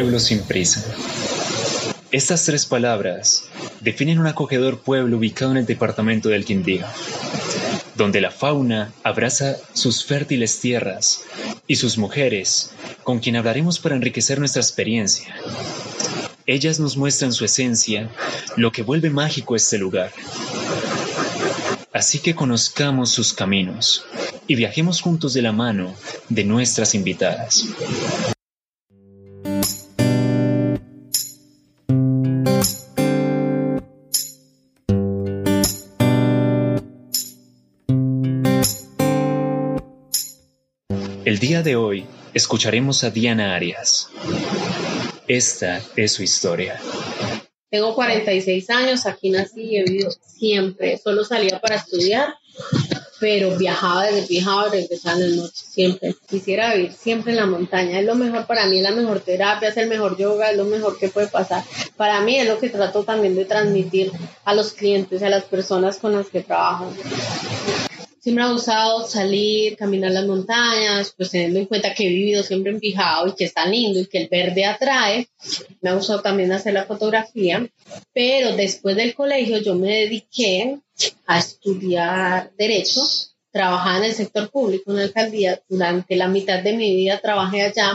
Sin prisa. Estas tres palabras definen un acogedor pueblo ubicado en el departamento del Quindío, donde la fauna abraza sus fértiles tierras y sus mujeres, con quien hablaremos para enriquecer nuestra experiencia. Ellas nos muestran su esencia, lo que vuelve mágico este lugar. Así que conozcamos sus caminos y viajemos juntos de la mano de nuestras invitadas. De hoy escucharemos a Diana Arias. Esta es su historia. Tengo 46 años, aquí nací y he vivido siempre. Solo salía para estudiar, pero viajaba desde viajaba, regresaba en la noche, siempre. Quisiera vivir siempre en la montaña. Es lo mejor para mí, es la mejor terapia, es el mejor yoga, es lo mejor que puede pasar. Para mí es lo que trato también de transmitir a los clientes, a las personas con las que trabajo siempre ha gustado salir, caminar las montañas, pues teniendo en cuenta que he vivido siempre en Pijao y que está lindo y que el verde atrae. Me ha gustado también hacer la fotografía, pero después del colegio yo me dediqué a estudiar derecho trabajaba en el sector público, en la alcaldía, durante la mitad de mi vida trabajé allá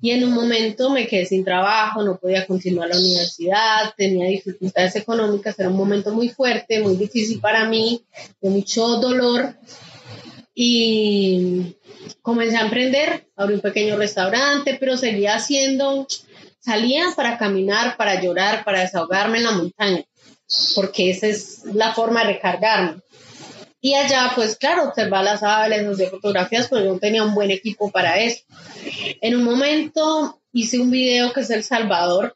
y en un momento me quedé sin trabajo, no podía continuar la universidad, tenía dificultades económicas, era un momento muy fuerte, muy difícil para mí, de mucho dolor y comencé a emprender, abrí un pequeño restaurante, pero seguía haciendo, salía para caminar, para llorar, para desahogarme en la montaña, porque esa es la forma de recargarme y allá, pues claro, observar las aves, hacer fotografías, pero yo tenía un buen equipo para eso. En un momento hice un video que es El Salvador,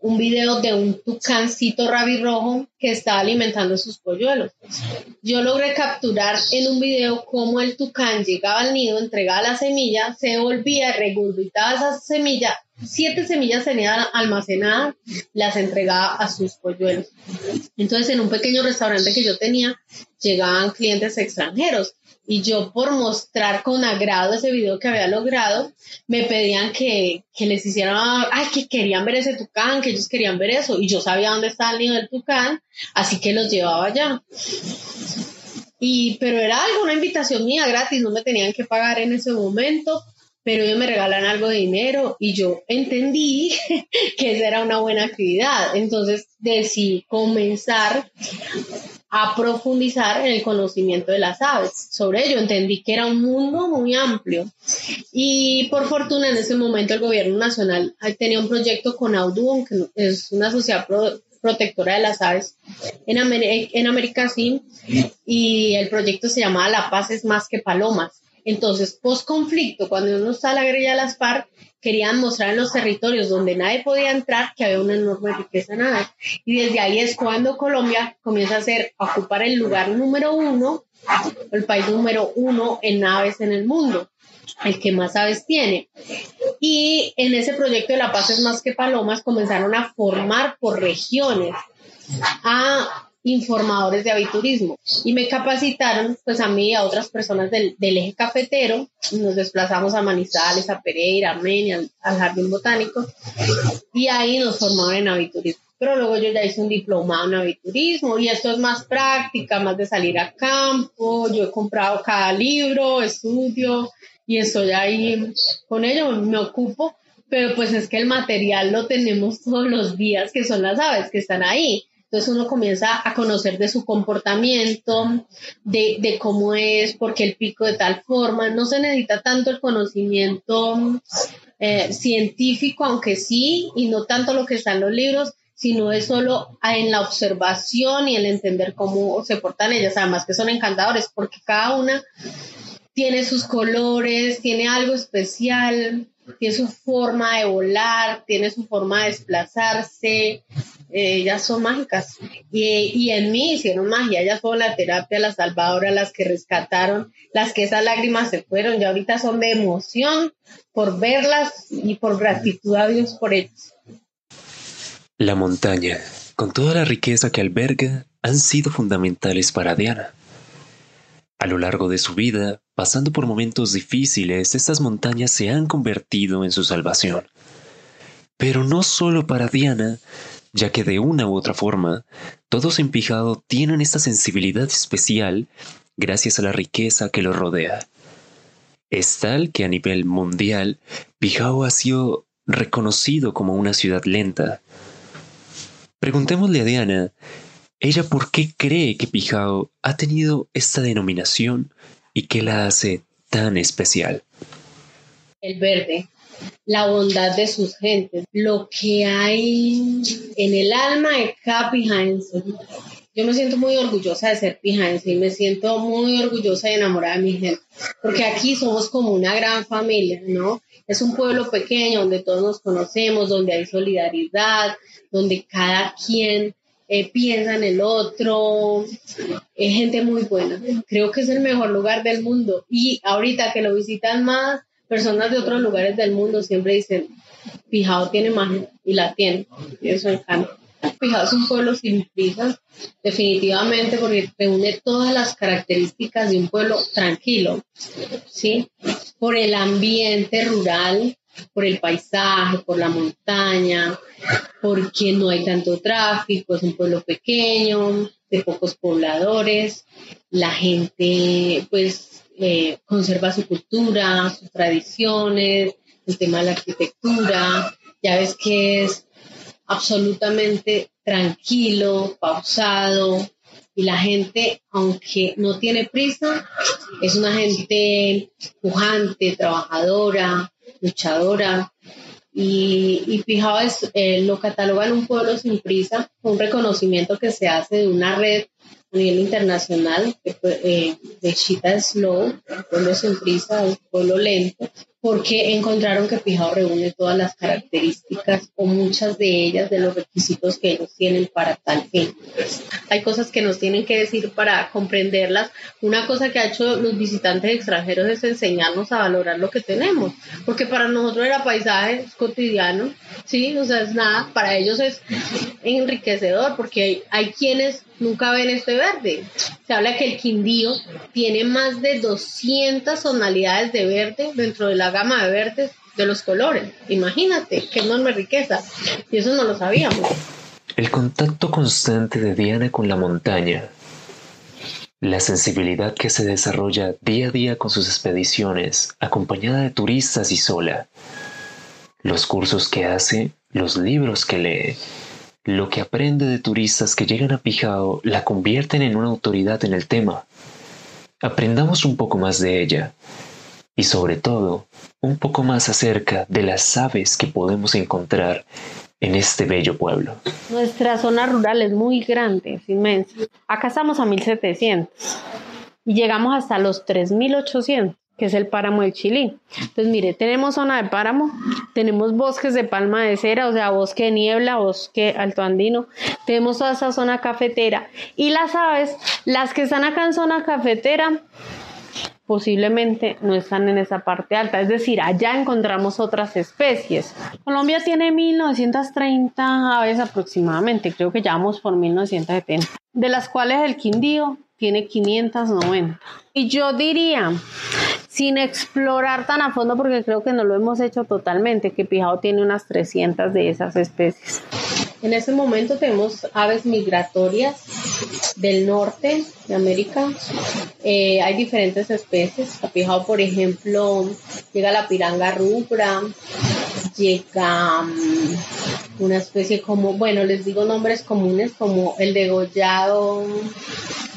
un video de un tucancito rabirrojo que estaba alimentando sus polluelos. Yo logré capturar en un video cómo el tucán llegaba al nido, entregaba la semilla, se volvía, regurgitaba esa semilla siete semillas tenía almacenadas, las entregaba a sus polluelos. Entonces, en un pequeño restaurante que yo tenía, llegaban clientes extranjeros y yo por mostrar con agrado ese video que había logrado, me pedían que, que les hicieran, ay, que querían ver ese tucán, que ellos querían ver eso, y yo sabía dónde estaba el nido del tucán, así que los llevaba allá. Y, pero era algo, una invitación mía gratis, no me tenían que pagar en ese momento, pero ellos me regalan algo de dinero y yo entendí que esa era una buena actividad. Entonces decidí comenzar a profundizar en el conocimiento de las aves. Sobre ello entendí que era un mundo muy amplio y por fortuna en ese momento el gobierno nacional tenía un proyecto con Audubon, que es una sociedad protectora de las aves en, en América, sí, y el proyecto se llamaba La paz es más que palomas. Entonces, post conflicto, cuando uno está a la guerrilla de las FARC, querían mostrar en los territorios donde nadie podía entrar que había una enorme riqueza aves. Y desde ahí es cuando Colombia comienza a, ser, a ocupar el lugar número uno, el país número uno en aves en el mundo, el que más aves tiene. Y en ese proyecto de La Paz es más que palomas comenzaron a formar por regiones a informadores de aviturismo. Y me capacitaron pues a mí y a otras personas del, eje cafetero, nos desplazamos a Manizales, a Pereira, a Armenia, al, Jardín Botánico. Y ahí nos formaron en aviturismo. Pero luego yo ya hice un diplomado en aviturismo. Y esto es más práctica, más de salir a campo, yo he comprado cada libro, estudio y estoy ahí con ello, me ocupo. Pero pues es que el material lo tenemos todos los días, que son las aves que están ahí. Entonces uno comienza a conocer de su comportamiento, de, cómo es, por qué el pico de tal forma. No se necesita tanto el conocimiento eh, científico, aunque sí, y no tanto lo que está en los libros, sino es solo en la observación y el entender cómo se portan ellas. Además que son encantadores, porque cada una tiene sus colores, tiene algo especial, tiene su forma de volar, tiene su forma de desplazarse, eh, ellas son mágicas. Y, y, en mí hicieron magia, ellas fueron la terapia, las salvadoras, las que rescataron, las que esas lágrimas se fueron, y ahorita son de emoción por verlas y por gratitud a Dios por ellas. La montaña, con toda la riqueza que alberga, han sido fundamentales para Diana. A lo largo de su vida, pasando por momentos difíciles, estas montañas se han convertido en su salvación Pero no solo para Diana, ya que de una u otra forma, todos en Pijao tienen esta sensibilidad especial gracias a la riqueza que los rodea. Es tal que a nivel mundial, Pijao ha sido reconocido como una ciudad lenta. Preguntémosle a Diana, ella por qué cree que Pijao ha tenido esta denominación y qué la hace tan especial. El verde, la bondad de sus gentes, lo que hay en el alma de cada pijaense. Yo me siento muy orgullosa de ser pijaense y me siento muy orgullosa y enamorada de mi gente, porque aquí somos como una gran familia, ¿no? Es un pueblo pequeño donde todos nos conocemos, donde hay solidaridad, donde cada quien eh, piensa en el otro, es gente muy buena. Creo que es el mejor lugar del mundo y ahorita que lo visitan más, personas de otros lugares del mundo siempre dicen, Pijao tiene magia y la tiene. Y eso encanta. Pijao es un pueblo sin prisas, definitivamente, porque reúne todas las características de un pueblo tranquilo, ¿sí? Por el ambiente rural, por el paisaje, por la montaña, porque no hay tanto tráfico, es un pueblo pequeño, de pocos pobladores, la gente pues eh, conserva su cultura, sus tradiciones, el tema de la arquitectura, ya ves que es absolutamente tranquilo, pausado, y la gente, aunque no tiene prisa, es una gente pujante, trabajadora, luchadora. Y, y Pijao es, eh, lo catalogan un pueblo sin prisa, un reconocimiento que se hace de una red a nivel internacional, eh, de Chita Slow, pueblo sin prisa, un pueblo lento, porque encontraron que Pijao reúne todas las características o muchas de ellas de los requisitos que ellos tienen para tal fin. Hay cosas que nos tienen que decir para comprenderlas. Una cosa que ha hecho los visitantes extranjeros es enseñarnos a valorar lo que tenemos, porque para nosotros era paisaje cotidiano, sí, o sea, es nada, para ellos es enriquecedor, porque hay, hay quienes nunca ven este verde. Se habla que el Quindío tiene más de 200 tonalidades de verde dentro de la gama de verdes de los colores. Imagínate, qué enorme riqueza. Y eso no lo sabíamos. El contacto constante de Diana con la montaña, la sensibilidad que se desarrolla día a día con sus expediciones, acompañada de turistas y sola, los cursos que hace, los libros que lee, lo que aprende de turistas que llegan a Pijao la convierten en una autoridad en el tema. Aprendamos un poco más de ella y sobre todo un poco más acerca de las aves que podemos encontrar en este bello pueblo. Nuestra zona rural es muy grande, es inmensa. Acá estamos a 1700 y llegamos hasta los 3800 que es el páramo del Chilí. Entonces, mire, tenemos zona de páramo, tenemos bosques de palma de cera, o sea, bosque de niebla, bosque alto andino, tenemos toda esa zona cafetera. Y las aves, las que están acá en zona cafetera, posiblemente no están en esa parte alta, es decir, allá encontramos otras especies. Colombia tiene 1930 aves aproximadamente, creo que ya vamos por 1970, de las cuales el quindío tiene 590. Y yo diría, sin explorar tan a fondo, porque creo que no lo hemos hecho totalmente, que Pijao tiene unas 300 de esas especies. En ese momento tenemos aves migratorias del norte de América. Eh, hay diferentes especies. A Pijao, por ejemplo, llega la piranga rubra, llega mm, una especie como, bueno, les digo nombres comunes como el degollado,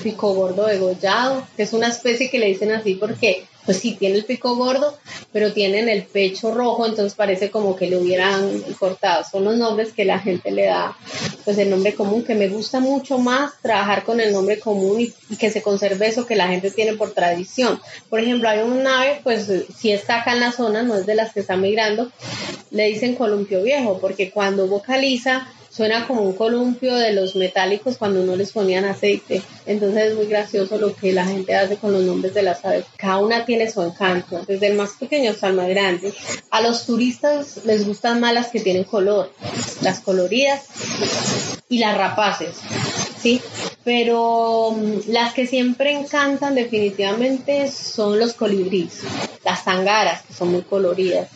pico gordo degollado, que es una especie que le dicen así porque pues sí, tiene el pico gordo, pero tienen el pecho rojo, entonces parece como que le hubieran cortado. Son los nombres que la gente le da, pues el nombre común, que me gusta mucho más trabajar con el nombre común y, que se conserve eso que la gente tiene por tradición. Por ejemplo, hay un ave, pues si está acá en la zona, no es de las que está migrando, le dicen columpio viejo, porque cuando vocaliza suena como un columpio de los metálicos cuando no les ponían aceite. Entonces es muy gracioso lo que la gente hace con los nombres de las aves. Cada una tiene su encanto, desde el más pequeño hasta el más grande. A los turistas les gustan más las que tienen color, las coloridas y las rapaces. ¿sí? Pero mm, las que siempre encantan definitivamente son los colibríes, las tangaras, que son muy coloridas,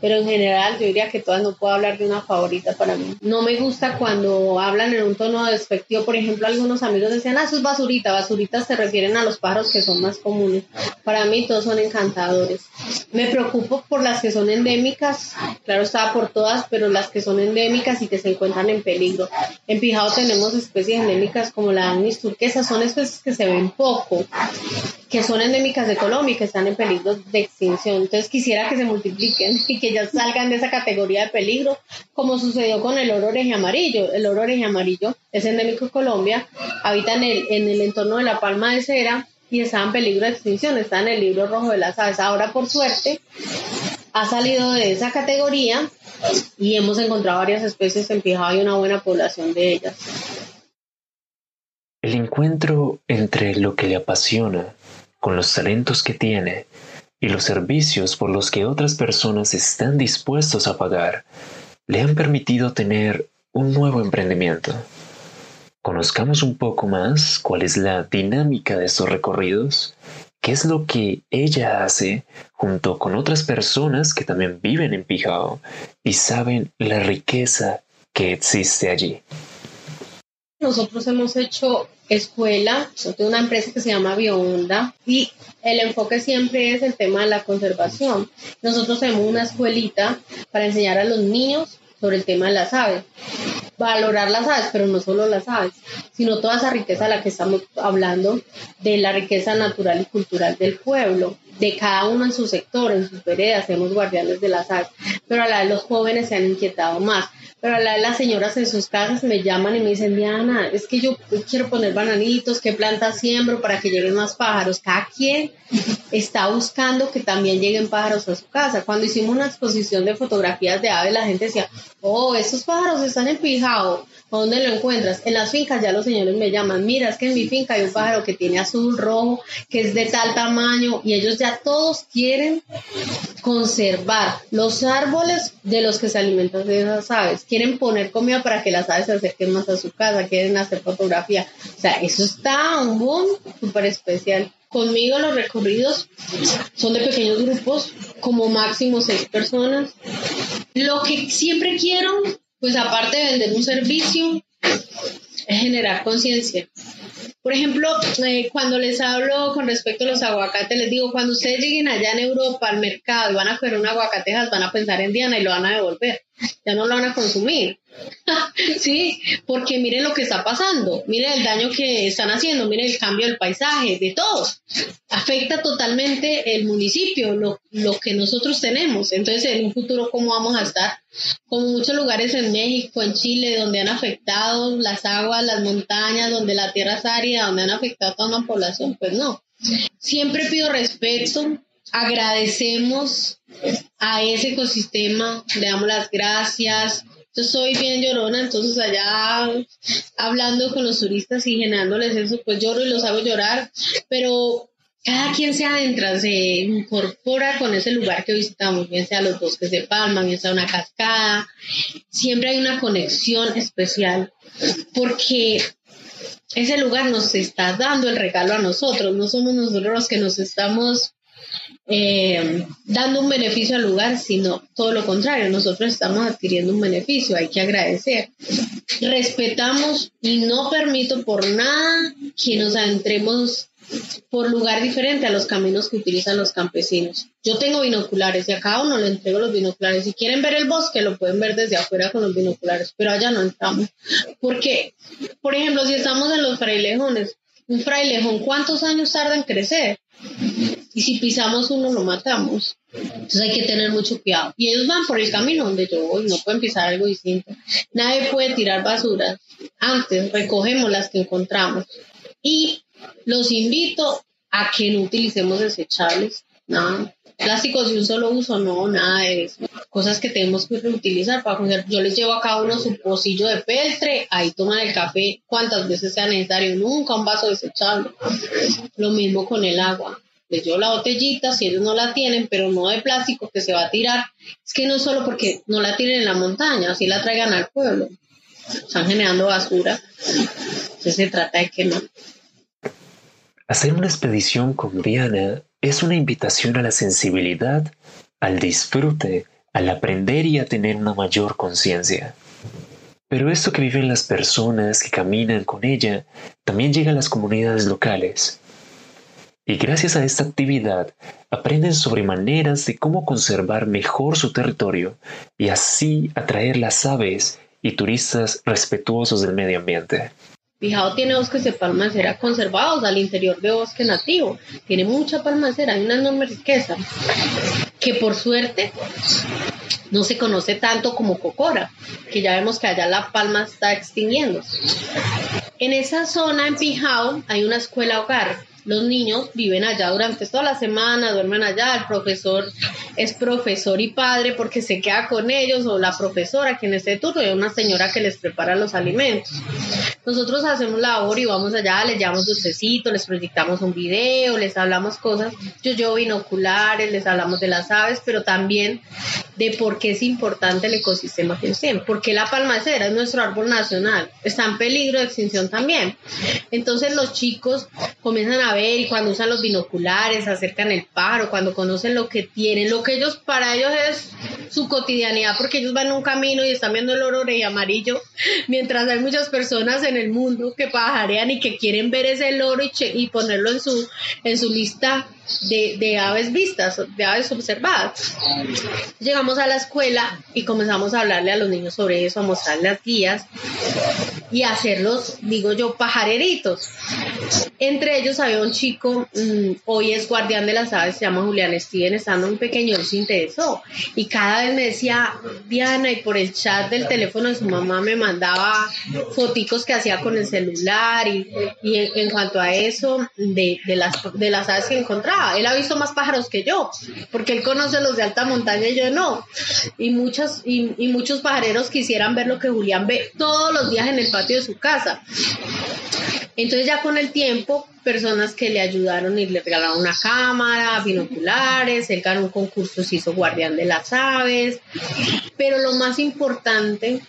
pero en general yo diría que todas no puedo hablar de una favorita para mí. No me gusta cuando hablan en un tono despectivo, por ejemplo, algunos amigos decían, ah, eso es basurita, basuritas se refieren a los pájaros que son más comunes. Para mí todos son encantadores. Me preocupo por las que son endémicas, claro estaba por todas, pero las que son endémicas y que se encuentran en peligro. En Pijao tenemos especies endémicas como la Agnis turquesa, son especies que se ven poco, que son endémicas de Colombia y que están en peligro de extinción. Entonces quisiera que se multipliquen y que ya salgan de esa categoría de peligro, como sucedió con el oro oreje amarillo. El oro oreje amarillo es endémico de Colombia, habita en el, en el entorno de la palma de cera y está en peligro de extinción, está en el libro rojo de las aves. Ahora, por suerte, ha salido de esa categoría y hemos encontrado varias especies en Pijao y una buena población de ellas. El encuentro entre lo que le apasiona con los talentos que tiene y los servicios por los que otras personas están dispuestos a pagar le han permitido tener un nuevo emprendimiento. Conozcamos un poco más cuál es la dinámica de estos recorridos, qué es lo que ella hace junto con otras personas que también viven en Pijao y saben la riqueza que existe allí. Nosotros hemos hecho escuela, de una empresa que se llama Bioonda y el enfoque siempre es el tema de la conservación. Nosotros tenemos una escuelita para enseñar a los niños sobre el tema de las aves. Valorar las aves, pero no solo las aves, sino toda esa riqueza de la que estamos hablando, de la riqueza natural y cultural del pueblo, de cada uno en su sector, en sus veredas, somos guardianes de las aves. Pero a la vez los jóvenes se han inquietado más pero la las señoras en sus casas me llaman y me dicen, Diana, es que yo quiero poner bananitos, qué plantas siembro para que lleguen más pájaros. Cada quien está buscando que también lleguen pájaros a su casa. Cuando hicimos una exposición de fotografías de aves, la gente decía, oh, estos pájaros están en. ¿Dónde lo encuentras? En las fincas ya los señores me llaman, mira, es que en mi finca hay un pájaro que tiene azul, rojo, que es de tal tamaño y ellos ya todos quieren conservar los árboles de los que se alimentan de esas aves. Quieren poner comida para que las aves se acerquen más a su casa, quieren hacer fotografía. O sea, eso está un boom súper especial. Conmigo los recorridos son de pequeños grupos, como máximo seis personas. Lo que siempre quiero pues aparte de vender un servicio, es generar conciencia. Por ejemplo, eh, cuando les hablo con respecto a los aguacates, les digo, cuando ustedes lleguen allá en Europa al mercado y van a coger un aguacatejas, van a pensar en Diana y lo van a devolver. Ya no lo van a consumir. sí, porque miren lo que está pasando, miren el daño que están haciendo, miren el cambio del paisaje, de todo. Afecta totalmente el municipio, lo, lo que nosotros tenemos. Entonces, en un futuro, ¿cómo vamos a estar? Como muchos lugares en México, en Chile, donde han afectado las aguas, las montañas, donde la tierra es árida, donde han afectado a toda una población, pues no. Siempre pido respeto, agradecemos a ese ecosistema, le damos las gracias, yo soy bien llorona, entonces allá hablando con los turistas y generándoles eso, pues lloro y los hago llorar, pero cada quien se adentra, se incorpora con ese lugar que visitamos, bien sea los bosques de palma, bien sea una cascada, siempre hay una conexión especial, porque ese lugar nos está dando el regalo a nosotros, no somos nosotros los que nos estamos eh, dando un beneficio al lugar, sino todo lo contrario, nosotros estamos adquiriendo un beneficio, hay que agradecer. Respetamos y no permito por nada que nos adentremos por lugar diferente a los caminos que utilizan los campesinos. Yo tengo binoculares y a cada uno le entrego los binoculares. Si quieren ver el bosque, lo pueden ver desde afuera con los binoculares, pero allá no entramos. Porque, por ejemplo, si estamos en los frailejones, un frailejón, ¿cuántos años tarda en crecer? Y si pisamos uno, lo matamos. Entonces hay que tener mucho cuidado. Y ellos van por el camino donde yo voy, no pueden pisar algo distinto. Nadie puede tirar basuras. Antes recogemos las que encontramos. Y los invito a que no utilicemos desechables. Nada. Plásticos de un solo uso, no, nada de eso. Cosas que tenemos que reutilizar para coger. Yo les llevo a cada uno su pocillo de peltre, ahí toman el café cuantas veces sea necesario, nunca un vaso desechable. Lo mismo con el agua les dio la botellita, si ellos no la tienen, pero no de plástico que se va a tirar. Es que no solo porque no la tienen en la montaña, así la traigan al pueblo. Están generando basura. Entonces se trata de que no. Hacer una expedición con Diana es una invitación a la sensibilidad, al disfrute, al aprender y a tener una mayor conciencia. Pero esto que viven las personas que caminan con ella también llega a las comunidades locales. Y gracias a esta actividad aprenden sobre maneras de cómo conservar mejor su territorio y así atraer las aves y turistas respetuosos del medio ambiente. Pijao tiene bosques de palma de cera conservados al interior de bosque nativo. Tiene mucha palma de cera, hay una enorme riqueza que por suerte no se conoce tanto como Cocora, que ya vemos que allá la palma está extinguiendo. En esa zona, en Pijao, hay una escuela hogar los niños viven allá durante toda la semana, duermen allá, el profesor es profesor y padre porque se queda con ellos o la profesora quien esté turno y una señora que les prepara los alimentos. Nosotros hacemos labor y vamos allá, les llevamos dulcecitos, les proyectamos un video, les hablamos cosas. Yo llevo binoculares, les hablamos de las aves, pero también de por qué es importante el ecosistema que tienen, porque la palmacera es nuestro árbol nacional, está en peligro de extinción también. Entonces los chicos comienzan a ver y cuando usan los binoculares, acercan el paro, cuando conocen lo que tienen, lo que ellos, para ellos es su cotidianidad, porque ellos van en un camino y están viendo el oro y amarillo, mientras hay muchas personas en el mundo que pajarean y que quieren ver ese loro y, y ponerlo en su, en su lista de, de, aves vistas, de aves observadas. Llegamos a la escuela y comenzamos a hablarle a los niños sobre eso, a mostrarles las guías y hacerlos, digo yo, pajareritos. Entre ellos había un chico, mm, hoy es guardián de las aves, se llama Julián Steven, estando un pequeño, él se interesó. Y cada vez me decía, Diana, y por el chat del teléfono de su mamá me mandaba foticos que hacía con el celular y, y en, cuanto a eso, de, de, las, de las aves que encontraba. Él ha visto más pájaros que yo, porque él conoce los de alta montaña y yo no. Y, muchos y, muchos pajareros quisieran ver lo que Julián ve todos los días en el patio de su casa. Entonces ya con el tiempo personas que le ayudaron y le regalaron una cámara, binoculares, él ganó un concurso, se hizo guardián de las aves, pero lo más importante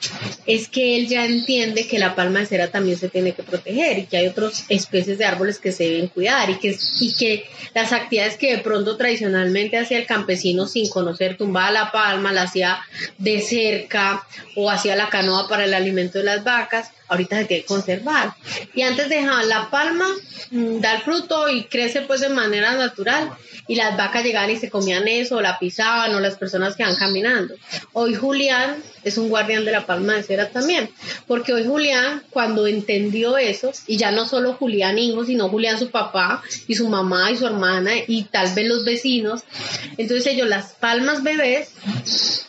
es que él ya entiende que la palma de cera también se tiene que proteger y que hay otras especies de árboles que se deben cuidar y que, y que las actividades que de pronto tradicionalmente hacía el campesino sin conocer, tumbaba la palma, la hacía de cerca o hacía la canoa para el alimento de las vacas, ahorita se tiene conservar. Y antes dejaban la palma mm, dar fruto y crece pues de manera natural y las vacas llegaban y se comían eso, o la pisaban o las personas que van caminando. Hoy Julián es un guardián de la palma de cera también, porque hoy Julián cuando entendió eso, y ya no solo Julián hijo, sino Julián su papá y su mamá y su hermana y tal vez los vecinos, entonces ellos las palmas bebés,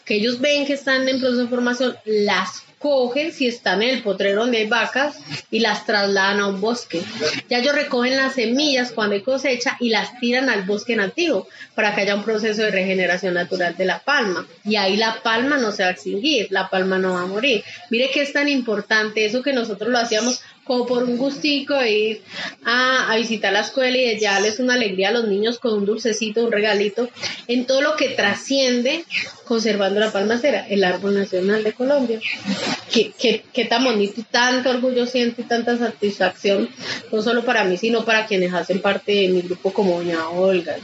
que ellos ven que están en proceso de formación, las cogen si están en el potrero donde hay vacas y las trasladan a un bosque. Ya ellos recogen las semillas cuando hay cosecha y las tiran al bosque nativo para que haya un proceso de regeneración natural de la palma. Y ahí la palma no se va a extinguir, la palma no va a morir. Mire que es tan importante eso que nosotros lo hacíamos como por un gustico de ir a, visitar la escuela y de llevarles una alegría a los niños con un dulcecito, un regalito, en todo lo que trasciende conservando la palmacera, el árbol nacional de Colombia. Qué, qué, qué tan bonito y tanto orgullo siento y tanta satisfacción, no solo para mí, sino para quienes hacen parte de mi grupo como doña Olga,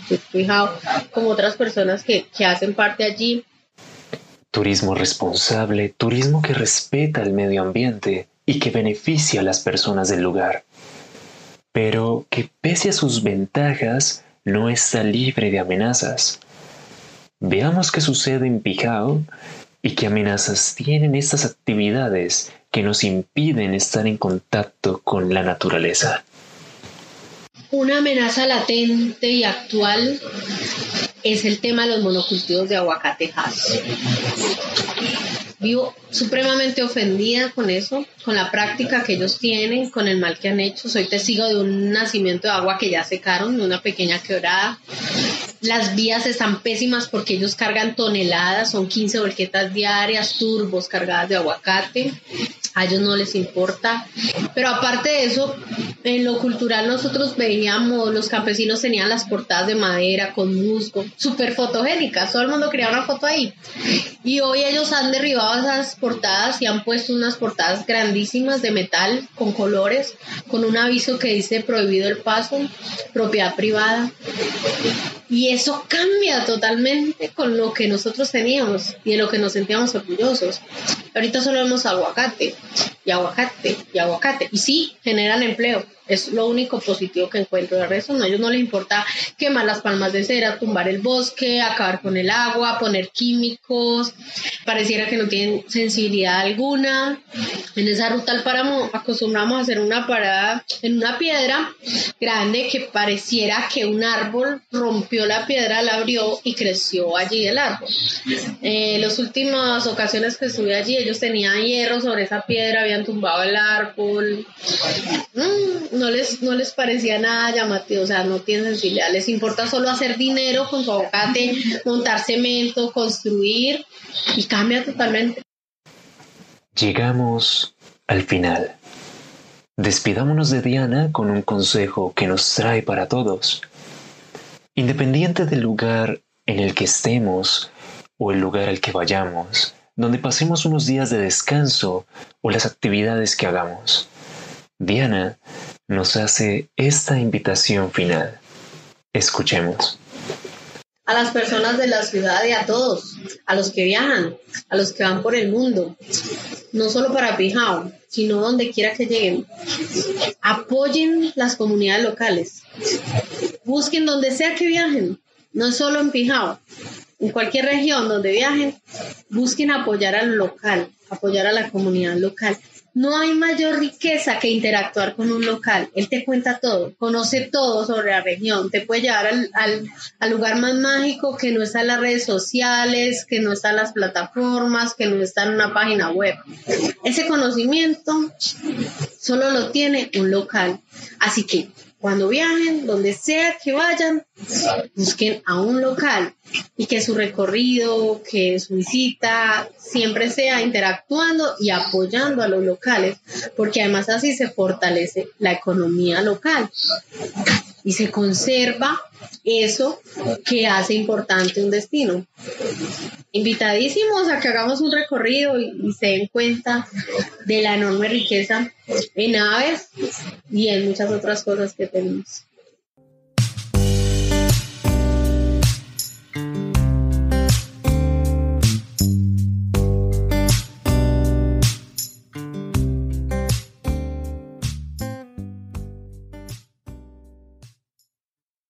como otras personas que, que hacen parte allí. Turismo responsable, turismo que respeta el medio ambiente y que beneficia a las personas del lugar, pero que pese a sus ventajas no está libre de amenazas. Veamos qué sucede en Pijao y qué amenazas tienen estas actividades que nos impiden estar en contacto con la naturaleza. Una amenaza latente y actual es el tema de los monocultivos de aguacatejas. Vivo supremamente ofendida con eso, con la práctica que ellos tienen, con el mal que han hecho. Soy testigo de un nacimiento de agua que ya secaron, de una pequeña quebrada. Las vías están pésimas porque ellos cargan toneladas, son 15 volquetas diarias, turbos cargadas de aguacate. A ellos no les importa. Pero aparte de eso, en lo cultural nosotros veíamos, los campesinos tenían las portadas de madera con musgo, súper fotogénicas, todo el mundo quería una foto ahí. Y hoy ellos han derribado esas portadas y han puesto unas portadas grandísimas de metal con colores, con un aviso que dice prohibido el paso, propiedad privada. Y eso cambia totalmente con lo que nosotros teníamos y de lo que nos sentíamos orgullosos. Ahorita solo vemos aguacate y aguacate y aguacate. Y sí, generan empleo. Es lo único positivo que encuentro. De resto, no, a ellos no les importa quemar las palmas de cera, tumbar el bosque, acabar con el agua, poner químicos. Pareciera que no tienen sensibilidad alguna. En esa ruta al páramo acostumbramos a hacer una parada en una piedra grande que pareciera que un árbol rompió la piedra, la abrió y creció allí el árbol. Eh, las últimas ocasiones que estuve allí, ellos tenían hierro sobre esa piedra, habían tumbado el árbol. Mm, no, les, no les parecía nada llamativo, o sea, no tienen sensibilidad. Les importa solo hacer dinero con su aguacate, montar cemento, construir y cambia totalmente. Llegamos al final. Despidámonos de Diana con un consejo que nos trae para todos. Independiente del lugar en el que estemos o el lugar al que vayamos, donde pasemos unos días de descanso o las actividades que hagamos, Diana nos hace esta invitación final. Escuchemos a las personas de la ciudad y a todos, a los que viajan, a los que van por el mundo, no solo para Pijao, sino donde quiera que lleguen. Apoyen las comunidades locales. Busquen donde sea que viajen, no solo en Pijao, en cualquier región donde viajen, busquen apoyar al local, apoyar a la comunidad local. No hay mayor riqueza que interactuar con un local. Él te cuenta todo, conoce todo sobre la región, te puede llevar al, lugar más mágico que no está las redes sociales, que no está las plataformas, que no está en una página web. Ese conocimiento solo lo tiene un local. Así que cuando viajen, donde sea que vayan, busquen a un local y que su recorrido, que su visita siempre sea interactuando y apoyando a los locales, porque además así se fortalece la economía local y se conserva eso que hace importante un destino. Invitadísimos a que hagamos un recorrido y, se den cuenta de la enorme riqueza en aves y en muchas otras cosas que tenemos.